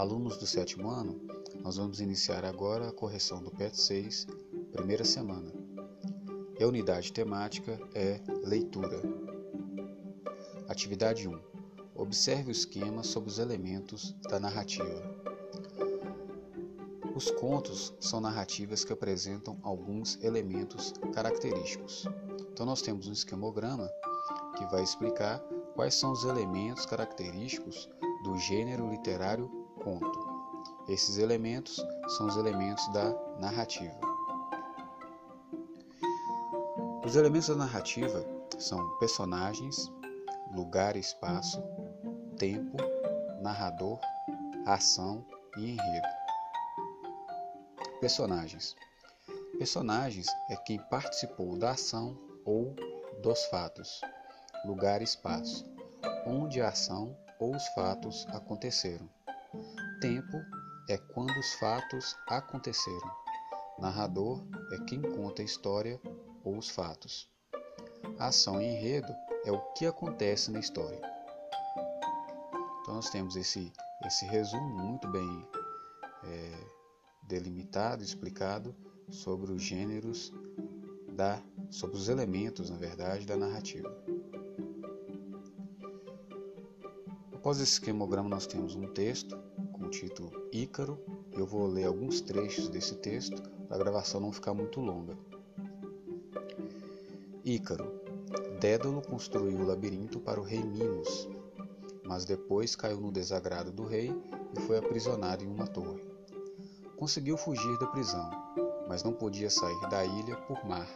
Alunos do sétimo ano, nós vamos iniciar agora a correção do PET 6, primeira semana. E a unidade temática é leitura. Atividade 1. Observe o esquema sobre os elementos da narrativa. Os contos são narrativas que apresentam alguns elementos característicos. Então nós temos um esquemograma que vai explicar quais são os elementos característicos do gênero literário conto. Esses elementos são os elementos da narrativa. Os elementos da narrativa são personagens, lugar e espaço, tempo, narrador, ação e enredo. Personagens. Personagens é quem participou da ação ou dos fatos. Lugar e espaço, onde a ação ou os fatos aconteceram. Tempo é quando os fatos aconteceram. Narrador é quem conta a história ou os fatos. Ação e enredo é o que acontece na história. Então nós temos esse, esse resumo muito bem é, delimitado, explicado sobre os gêneros da, sobre os elementos, na verdade, da narrativa. Após esse esquemograma nós temos um texto com o título Ícaro. Eu vou ler alguns trechos desse texto para a gravação não ficar muito longa. Ícaro. Dédalo construiu o labirinto para o rei Minos, mas depois caiu no desagrado do rei e foi aprisionado em uma torre. Conseguiu fugir da prisão, mas não podia sair da ilha por mar,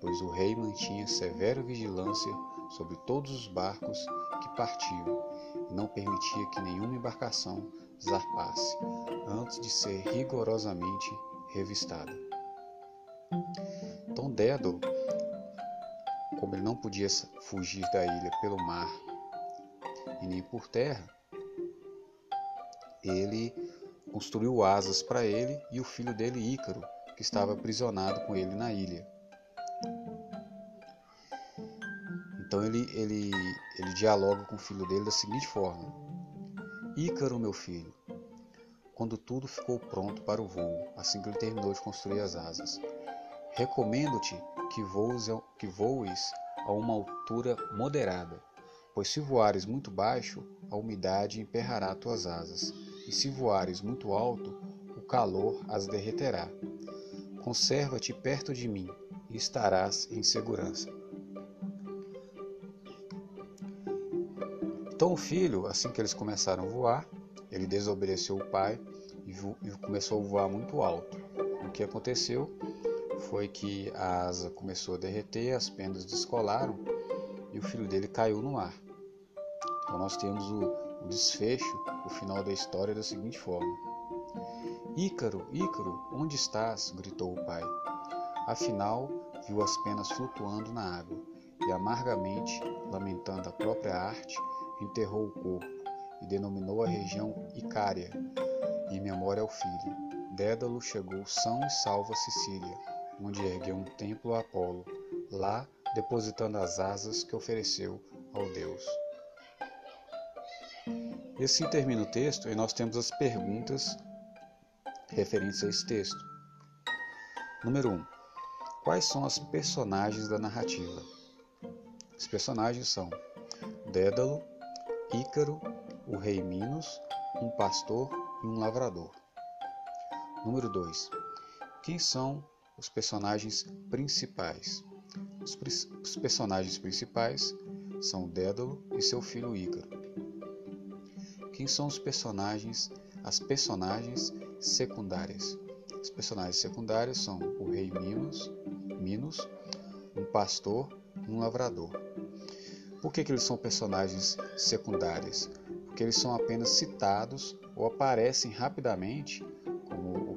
pois o rei mantinha severa vigilância sobre todos os barcos que partiam e não permitia que nenhuma embarcação zarpasse antes de ser rigorosamente revistada. Então Dédalo como ele não podia fugir da ilha pelo mar e nem por terra, ele construiu asas para ele e o filho dele Ícaro, que estava aprisionado com ele na ilha. Então ele, ele, ele dialoga com o filho dele da seguinte forma: Ícaro, meu filho, quando tudo ficou pronto para o voo, assim que ele terminou de construir as asas, recomendo-te que voes, que voes a uma altura moderada, pois se voares muito baixo, a umidade emperrará tuas asas, e se voares muito alto, o calor as derreterá. Conserva-te perto de mim, e estarás em segurança. Então o filho, assim que eles começaram a voar, ele desobedeceu o pai e começou a voar muito alto. O que aconteceu foi que a asa começou a derreter, as penas descolaram e o filho dele caiu no mar. Então nós temos o, o desfecho, o final da história da seguinte forma: Ícaro, Ícaro, onde estás? gritou o pai. Afinal, viu as penas flutuando na água e, amargamente, lamentando a própria arte, enterrou o corpo e denominou a região Icária, em memória ao filho. Dédalo chegou são e salvo a Sicília, onde ergueu um templo a Apolo, lá depositando as asas que ofereceu ao Deus. E assim termina o texto e nós temos as perguntas referentes a esse texto. Número 1. Um, quais são as personagens da narrativa? Os personagens são Dédalo, Ícaro, o rei Minos, um pastor e um lavrador. Número 2. Quem são os personagens principais. Os, os personagens principais são Dédalo e seu filho Ícaro. Quem são os personagens, as personagens secundárias? As personagens secundárias são o rei Minos, Minos um pastor e um lavrador. Por que, que eles são personagens secundários? Porque eles são apenas citados ou aparecem rapidamente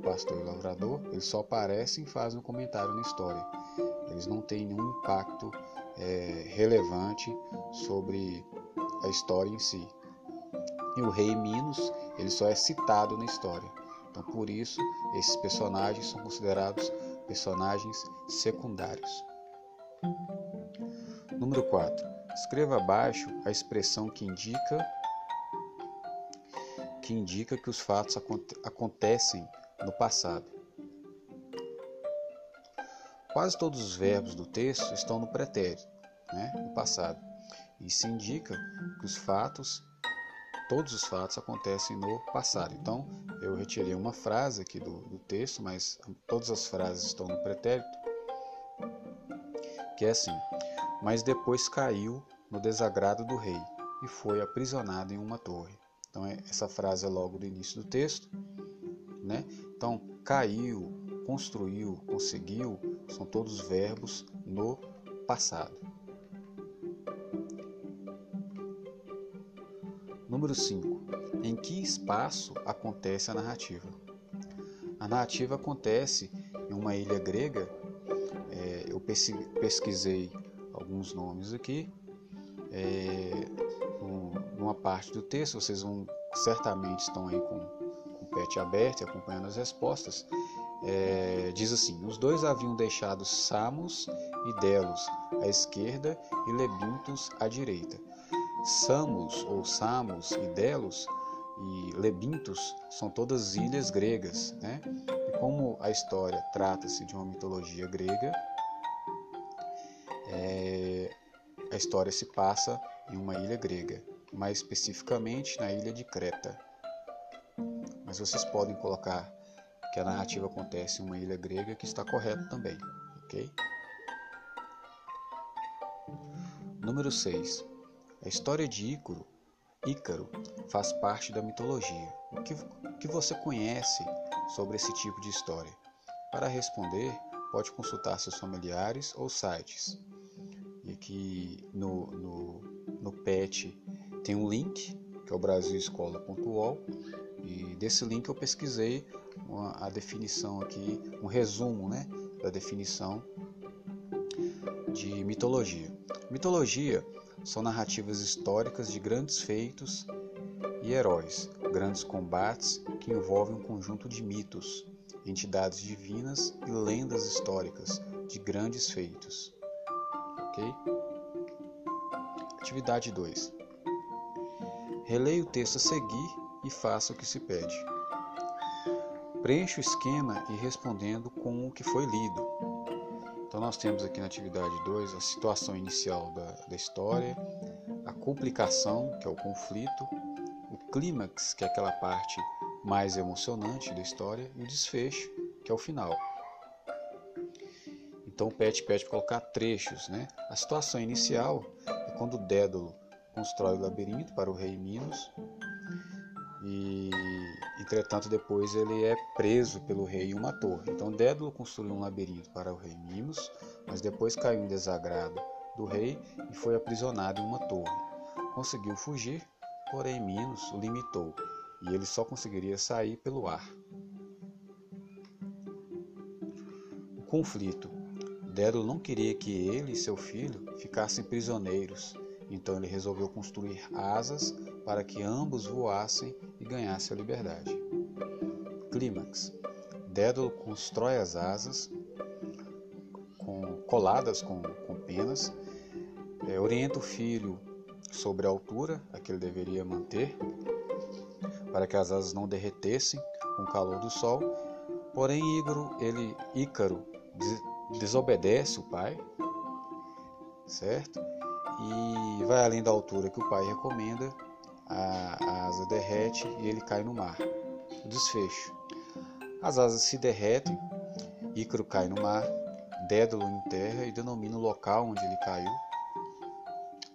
pastor e lavrador, eles só aparecem e fazem um comentário na história. Eles não têm nenhum impacto é, relevante sobre a história em si. E o rei Minos, ele só é citado na história. Então, por isso, esses personagens são considerados personagens secundários. Número 4. Escreva abaixo a expressão que indica que indica que os fatos acontecem no passado. Quase todos os verbos do texto estão no pretérito, né, no passado. Isso indica que os fatos, todos os fatos acontecem no passado. Então, eu retirei uma frase aqui do, do texto, mas todas as frases estão no pretérito, que é assim: Mas depois caiu no desagrado do rei e foi aprisionado em uma torre. Então, é, essa frase é logo do início do texto. Né? Então, caiu, construiu, conseguiu, são todos verbos no passado. Número 5. Em que espaço acontece a narrativa? A narrativa acontece em uma ilha grega. É, eu pesquisei alguns nomes aqui. É, numa parte do texto, vocês vão certamente estão aí com, com o pet aberto e acompanhando as respostas. É, diz assim: Os dois haviam deixado Samos e Delos à esquerda e Lebintos à direita. Samos ou Samos e Delos e Lebintos são todas ilhas gregas, né? E como a história trata-se de uma mitologia grega, é, a história se passa em uma ilha grega, mais especificamente na ilha de Creta. Mas vocês podem colocar que a narrativa acontece em uma ilha grega que está correto também, ok? Número 6. A história de Ícaro, Ícaro faz parte da mitologia. O que, que você conhece sobre esse tipo de história? Para responder, pode consultar seus familiares ou sites. E aqui no, no, no PET tem um link, que é o brasilescola.ol, e desse link eu pesquisei uma, a definição aqui, um resumo né, da definição de mitologia. Mitologia são narrativas históricas de grandes feitos e heróis, grandes combates que envolvem um conjunto de mitos, entidades divinas e lendas históricas de grandes feitos. Ok? Atividade 2. Releia o texto a seguir e faça o que se pede. Preencha o esquema e respondendo com o que foi lido. Então, nós temos aqui na atividade 2 a situação inicial da, da história, a complicação, que é o conflito, o clímax, que é aquela parte mais emocionante da história, e o desfecho, que é o final. Então, o PET pede colocar trechos. Né? A situação inicial é quando Dédalo constrói o labirinto para o rei Minos e entretanto depois ele é preso pelo rei em uma torre. Então Dédalo construiu um labirinto para o rei Minos, mas depois caiu em desagrado do rei e foi aprisionado em uma torre. Conseguiu fugir, porém Minos o limitou e ele só conseguiria sair pelo ar. O conflito. Dédalo não queria que ele e seu filho ficassem prisioneiros então ele resolveu construir asas para que ambos voassem e ganhassem a liberdade. Clímax: Dédalo constrói as asas com, coladas com, com penas, é, orienta o filho sobre a altura a que ele deveria manter, para que as asas não derretessem com o calor do sol. Porém, Ícaro, ele, Ícaro desobedece o pai, certo? e vai além da altura que o pai recomenda, a, a asa derrete e ele cai no mar. O desfecho. As asas se derretem, Ícaro cai no mar, Dédalo enterra e denomina o local onde ele caiu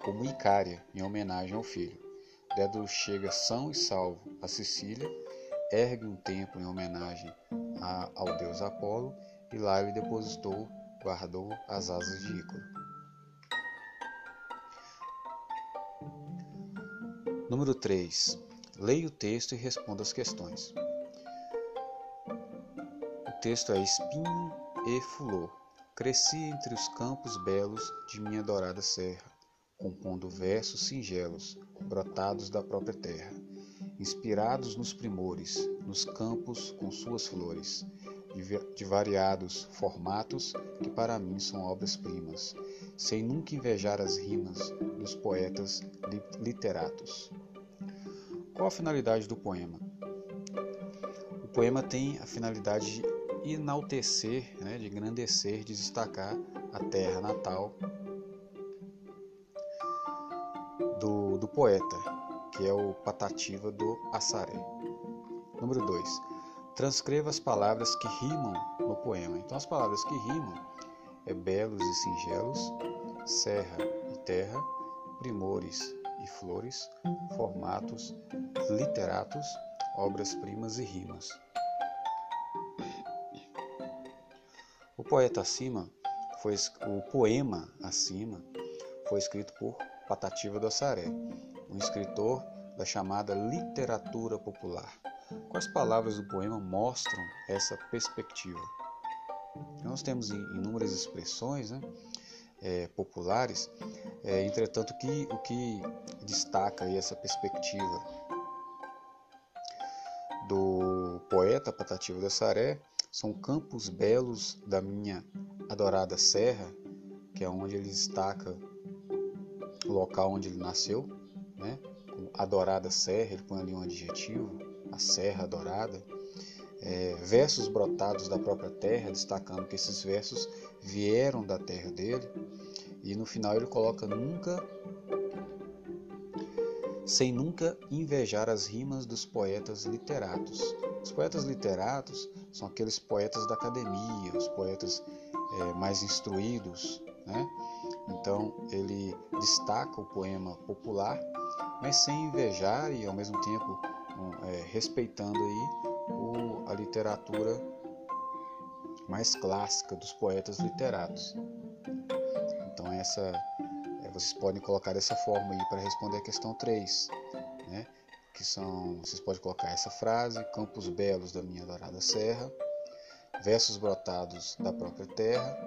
como Icária, em homenagem ao filho. Dédalo chega são e salvo a Sicília, ergue um templo em homenagem a, ao deus Apolo e lá ele depositou, guardou as asas de Ícaro. Número 3. Leia o texto e responda as questões. O texto é Espinho e Fulô. Cresci entre os campos belos de minha dourada serra, compondo versos singelos, brotados da própria terra, inspirados nos primores, nos campos com suas flores, de variados formatos que para mim são obras-primas, sem nunca invejar as rimas dos poetas literatos. Qual a finalidade do poema? O poema tem a finalidade de enaltecer, né, de engrandecer, de destacar a terra natal do, do poeta, que é o Patativa do Assaré. Número 2. Transcreva as palavras que rimam no poema. Então, as palavras que rimam é belos e singelos, serra e terra, primores e flores, formatos, literatos, obras-primas e rimas. O poeta acima foi o poema acima foi escrito por Patativa do Assaré, um escritor da chamada literatura popular. Quais palavras do poema mostram essa perspectiva? Nós temos inúmeras expressões né, é, populares, é, entretanto, que, o que destaca essa perspectiva do poeta Patativa da Saré são campos belos da minha adorada serra, que é onde ele destaca o local onde ele nasceu, né? adorada serra, ele põe ali um adjetivo, a serra adorada. É, versos brotados da própria terra, destacando que esses versos vieram da terra dele. E no final ele coloca nunca, sem nunca invejar as rimas dos poetas literatos. Os poetas literatos são aqueles poetas da academia, os poetas é, mais instruídos, né? Então ele destaca o poema popular, mas sem invejar e ao mesmo tempo é, respeitando aí o, a literatura mais clássica dos poetas literatos. Então essa é, vocês podem colocar dessa forma aí para responder a questão 3, né? Que são, vocês podem colocar essa frase, campos belos da minha dourada serra, versos brotados da própria terra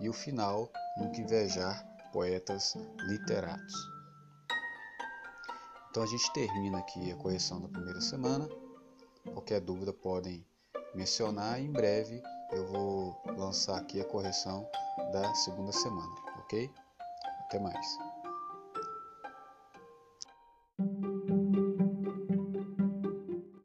e o final, nunca invejar poetas literatos. Então a gente termina aqui a correção da primeira semana. Qualquer dúvida podem mencionar em breve eu vou lançar aqui a correção da segunda semana, ok? Até mais.